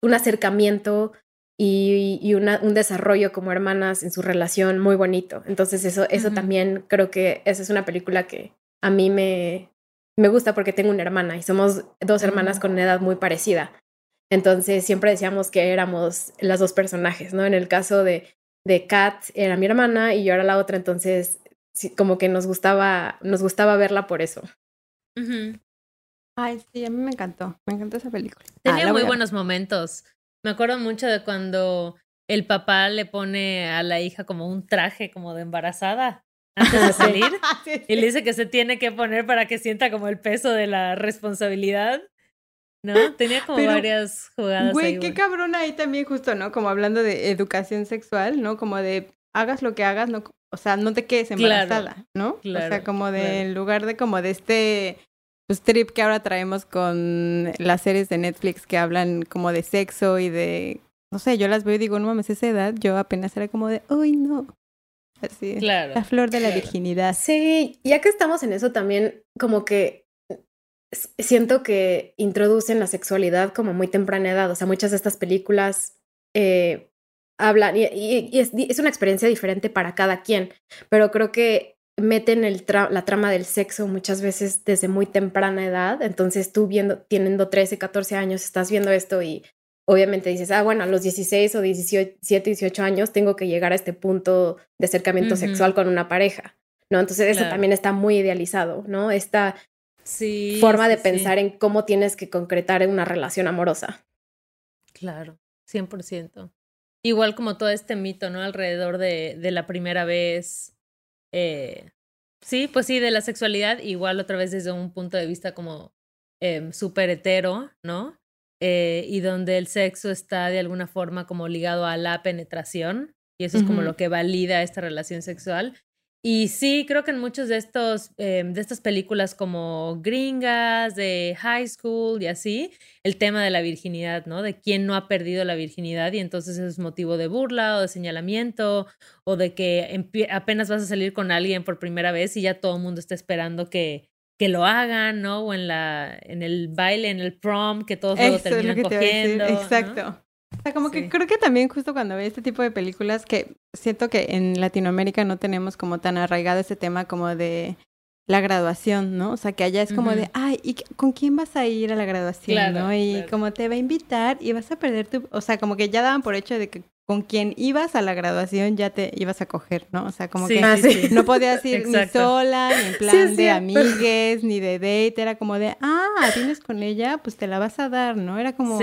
un acercamiento y, un desarrollo como hermanas en su relación muy bonito. Entonces eso, eso también creo que esa es una película que a mí me, me gusta porque tengo una hermana y somos dos hermanas con una edad muy parecida. Entonces siempre decíamos que éramos las dos personajes, ¿no? En el caso de, de Kat era mi hermana y yo era la otra, entonces como que nos gustaba, nos gustaba verla por eso. Ay, sí, a mí me encantó, me encantó esa película. Tenía ah, muy buenos momentos. Me acuerdo mucho de cuando el papá le pone a la hija como un traje como de embarazada antes de salir y le dice que se tiene que poner para que sienta como el peso de la responsabilidad. ¿No? Tenía como varias jugadas. Güey, qué cabrón ahí también justo, ¿no? Como hablando de educación sexual, ¿no? Como de hagas lo que hagas, no, o sea, no te quedes embarazada, ¿no? o sea, como de en lugar de como de este pues, trip que ahora traemos con las series de Netflix que hablan como de sexo y de, no sé, yo las veo y digo, no mames, esa edad, yo apenas era como de, uy, no. Así, claro, la flor de la virginidad. Sí, ya que estamos en eso también, como que siento que introducen la sexualidad como muy temprana edad, o sea, muchas de estas películas eh, hablan, y, es, es, una experiencia diferente para cada quien, pero creo que meten el la trama del sexo muchas veces desde muy temprana edad. Entonces tú viendo, teniendo 13, 14 años, estás viendo esto y obviamente dices, ah, bueno, a los 16 o 17, 18 años tengo que llegar a este punto de acercamiento sexual con una pareja, ¿no? Entonces eso también está muy idealizado, ¿no? Esta forma de pensar en cómo tienes que concretar una relación amorosa. Claro, 100%. Igual como todo este mito, ¿no? Alrededor de, de la primera vez, eh, sí, pues sí, de la sexualidad, igual otra vez desde un punto de vista como eh, súper hetero, ¿no? Eh, y donde el sexo está de alguna forma como ligado a la penetración, y eso es como lo que valida esta relación sexual. Y sí, creo que en muchos de estos, em, de estas películas como gringas, de high school y así, el tema de la virginidad, ¿no? De quién no ha perdido la virginidad y entonces es motivo de burla o de señalamiento o de que apenas vas a salir con alguien por primera vez y ya todo el mundo está esperando que, que lo hagan, ¿no? O en la, en el baile, en el prom, que todos lo terminan cogiendo. Exacto. Sea, como que creo que también justo cuando veo este tipo de películas que siento que en Latinoamérica no tenemos como tan arraigado ese tema como de la graduación, ¿no? O sea, que allá es como de, ay, ¿y con quién vas a ir a la graduación, no? Y como te va a invitar y vas a perder tu, o sea, como que ya daban por hecho de que con quien ibas a la graduación ya te ibas a coger, ¿no? O sea, como que no podías ir ni sola, ni en plan de amigues, ni de date, era como de, ah, vienes con ella, pues te la vas a dar, ¿no? Era como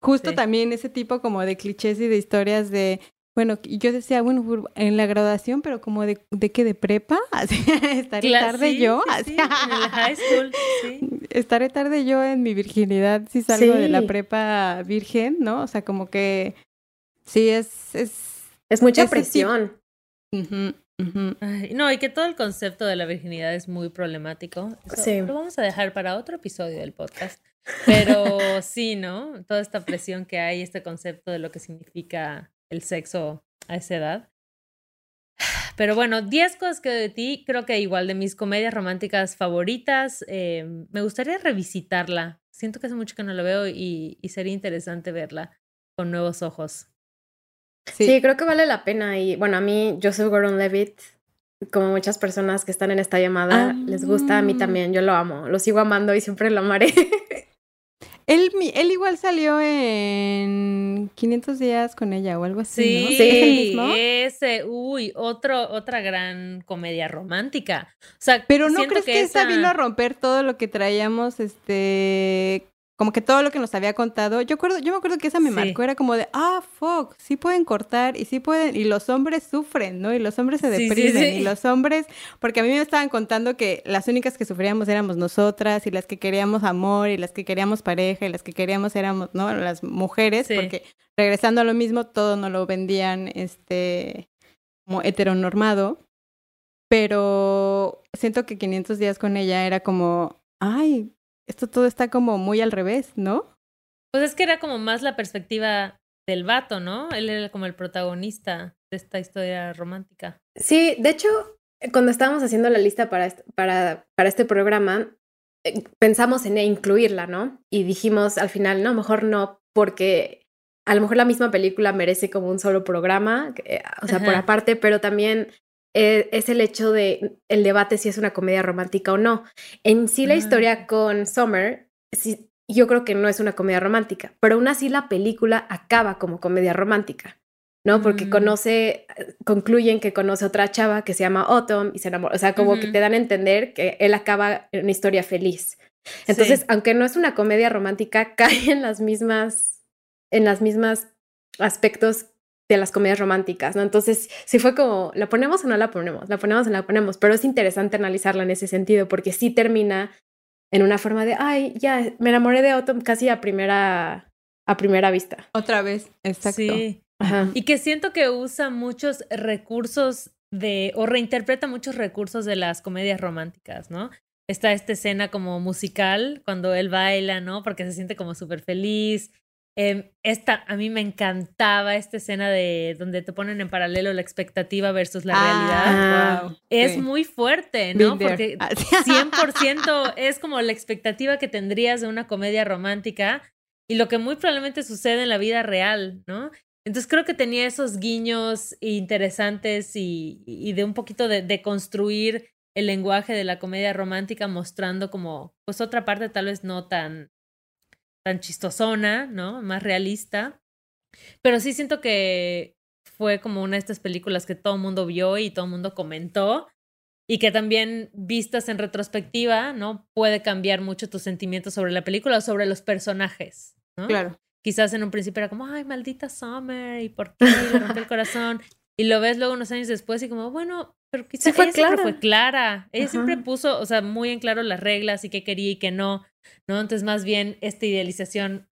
justo también ese tipo como de clichés y de historias de bueno, yo decía, bueno, en la graduación, pero como de, de qué, de prepa, estaré tarde yo. en el high school, Estaré tarde yo en mi virginidad si salgo de la prepa virgen, ¿no? O sea, como que sí es... Es, es mucha presión. no, y que todo el concepto de la virginidad es muy problemático. sí. Lo vamos a dejar para otro episodio del podcast. Pero sí, ¿no? Toda esta presión que hay, este concepto de lo que significa el sexo a esa edad. Pero bueno, 10 cosas que de ti, creo que igual de mis comedias románticas favoritas, eh, me gustaría revisitarla. Siento que hace mucho que no la veo y, sería interesante verla con nuevos ojos. Sí. creo que vale la pena. Y bueno, a mí, yo soy Gordon Levitt, como muchas personas que están en esta llamada, les gusta, a mí ah. también, yo lo amo, lo sigo amando y siempre lo amaré. Él, él igual salió en 500 días con ella o algo así. Sí, ¿no? ¿Sí ese, uy, otro, otra gran comedia romántica. O sea, pero no crees que, esa vino a romper todo lo que traíamos, este, como que todo lo que nos había contado, yo acuerdo, yo me acuerdo que esa me marcó, era como de, ah, fuck, sí pueden cortar y sí pueden, y los hombres sufren, ¿no? Y los hombres se deprimen, y los hombres, porque a mí me estaban contando que las únicas que sufríamos éramos nosotras, y las que queríamos amor, y las que queríamos pareja, y las que queríamos éramos, ¿no? Las mujeres, porque regresando a lo mismo, todo no lo vendían, este, como heteronormado, pero siento que 500 días con ella era como, ay, esto todo está como muy al revés, ¿no? Pues es que era como más la perspectiva del vato, ¿no? Él era como el protagonista de esta historia romántica. Sí, de hecho, cuando estábamos haciendo la lista para, para, para este programa, eh, pensamos en incluirla, ¿no? Y dijimos al final, no, mejor no, porque a lo mejor la misma película merece como un solo programa, eh, o sea, por aparte, pero también eh, es el hecho de el debate si es una comedia romántica o no. En sí la ah. historia con Summer, yo creo que no es una comedia romántica, pero aún así la película acaba como comedia romántica, ¿no? Porque mm. conoce, concluyen que conoce otra chava que se llama Autumn y se enamora, o sea, como que te dan a entender que él acaba en una historia feliz. Entonces, aunque no es una comedia romántica, cae en las mismas, en las mismas aspectos de las comedias románticas, ¿no? Entonces, si fue como, ¿la ponemos o no la ponemos? La ponemos o no la ponemos, pero es interesante analizarla en ese sentido porque sí termina en una forma de, ay, ya, me enamoré de Autumn casi a primera, a primera vista. Otra vez, exacto. Sí. Ajá. Y que siento que usa muchos recursos de, o reinterpreta muchos recursos de las comedias románticas, ¿no? Está esta escena como musical, cuando él baila, ¿no? Porque se siente como súper feliz. Em, esta, a mí me encantaba esta escena de donde te ponen en paralelo la expectativa versus la realidad. Ah, es muy fuerte, ¿no? Porque 100% es como la expectativa que tendrías de una comedia romántica y lo que muy probablemente sucede en la vida real, ¿no? Entonces creo que tenía esos guiños interesantes y, y de un poquito de, de construir el lenguaje de la comedia romántica mostrando como pues otra parte tal vez no tan tan chistosona, ¿no? Más realista. Pero sí siento que fue como una de estas películas que todo el mundo vio y todo el mundo comentó y que también vistas en retrospectiva, ¿no? Puede cambiar mucho tus sentimientos sobre la película o sobre los personajes, ¿no? Claro. Quizás en un principio era como, ay, maldita Summer, ¿y por qué le rompió el corazón? Y lo ves luego unos años después y como, bueno, pero quizás fue ella clara. siempre fue clara. Ella siempre puso, o sea, muy en claro las reglas y qué quería y qué no. ¿no? Entonces, más bien, esta idealización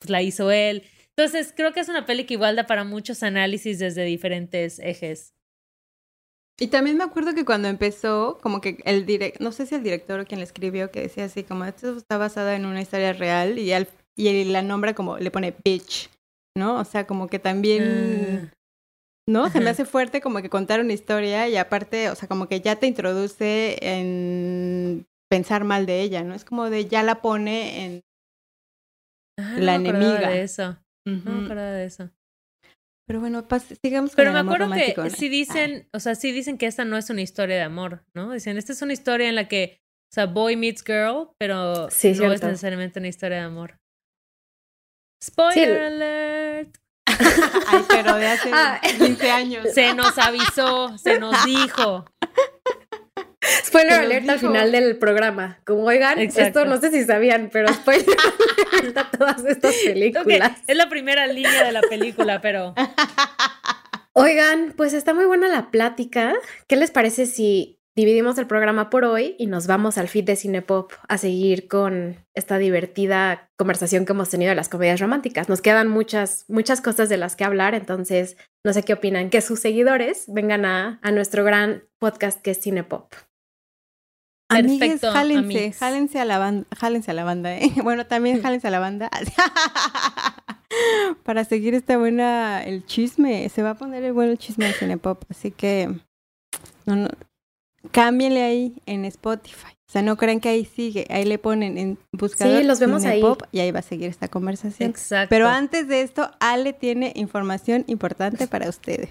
pues, la hizo él. Entonces, creo que es una peli que igual da para muchos análisis desde diferentes ejes. Y también me acuerdo que cuando empezó, como que el director, no sé si el director o quien le escribió, que decía así, como esto está basada en una historia real y, al, y la nombra como, le pone bitch, ¿no? O sea, como que también, ah. ¿No? Se me hace fuerte como que contar una historia y aparte, o sea, como que ya te introduce en pensar mal de ella, ¿no? Es como de ya la pone en ah, la enemiga. de eso. No me de eso. Pero bueno, sigamos con Pero me acuerdo que si dicen, o sea, sí dicen que esta no es una historia de amor, ¿no? Dicen, esta es una historia en la que, o sea, boy meets girl, pero no es necesariamente una historia de amor. Spoiler alert. Ay, pero de hace 15 ah. años. Se nos avisó, se nos dijo. Spoiler alert al final del programa. Como oigan, esto no sé si sabían, pero spoiler alert a todas estas películas. Es la primera línea de la película, pero. Oigan, pues está muy buena la plática. ¿Qué les parece si dividimos el programa por hoy y nos vamos al feed de Cinepop a seguir con esta divertida conversación que hemos tenido de las comedias románticas? Nos quedan muchas, muchas cosas de las que hablar, entonces no sé qué opinan. Que sus seguidores vengan a, a nuestro gran podcast que es Cinepop. Amigues, jálense, jálense a la banda, jálense a la banda, ¿eh? Bueno, también jálense a la banda. Para seguir esta buena, el chisme, se va a poner el bueno chisme de Cinepop, así que No, no. Cámbienle ahí en Spotify. O sea, no crean que ahí sigue. Ahí le ponen en buscador. Sí, los vemos ahí. Cinepop y ahí va a seguir esta conversación. Exacto. Pero antes de esto, Ale tiene información importante para ustedes.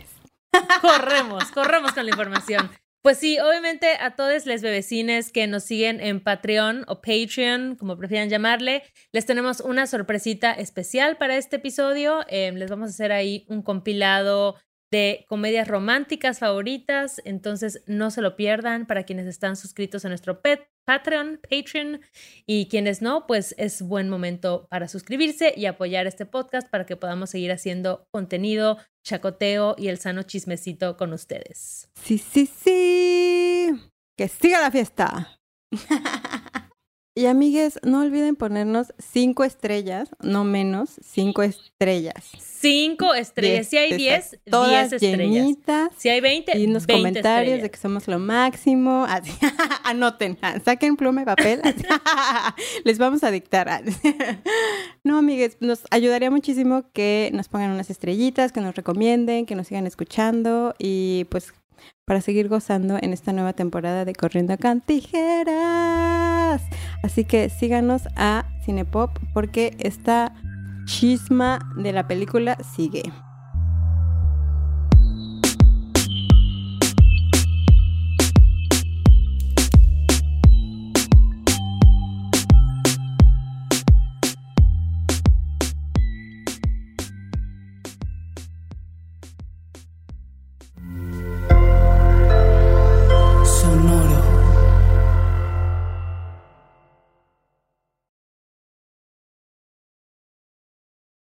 corremos, corremos con la información. Pues sí, obviamente a todos los bebecines que nos siguen en Patreon o Patreon, como prefieran llamarle, les tenemos una sorpresita especial para este episodio. Eh, les vamos a hacer ahí un compilado de comedias románticas favoritas, entonces no se lo pierdan para quienes están suscritos a nuestro pet Patreon, Patreon y quienes no, pues es buen momento para suscribirse y apoyar este podcast para que podamos seguir haciendo contenido, chacoteo y el sano chismecito con ustedes. Sí, sí, sí. Que siga la fiesta. Y amigues, no olviden ponernos cinco estrellas, no menos, cinco estrellas. Cinco estrellas. Si hay Diez. Todas diez estrellas. llenitas. Si hay veinte, Y unos 20 comentarios de que somos lo máximo. Así, Anoten, saquen pluma y papel. así, Les vamos a dictar. No, amigues, nos ayudaría muchísimo que nos pongan unas estrellitas, que nos recomienden, que nos sigan escuchando y pues para seguir gozando en esta nueva temporada de Corriendo a Can Tijeras. Así que síganos a Cinepop porque esta chisma de la película sigue.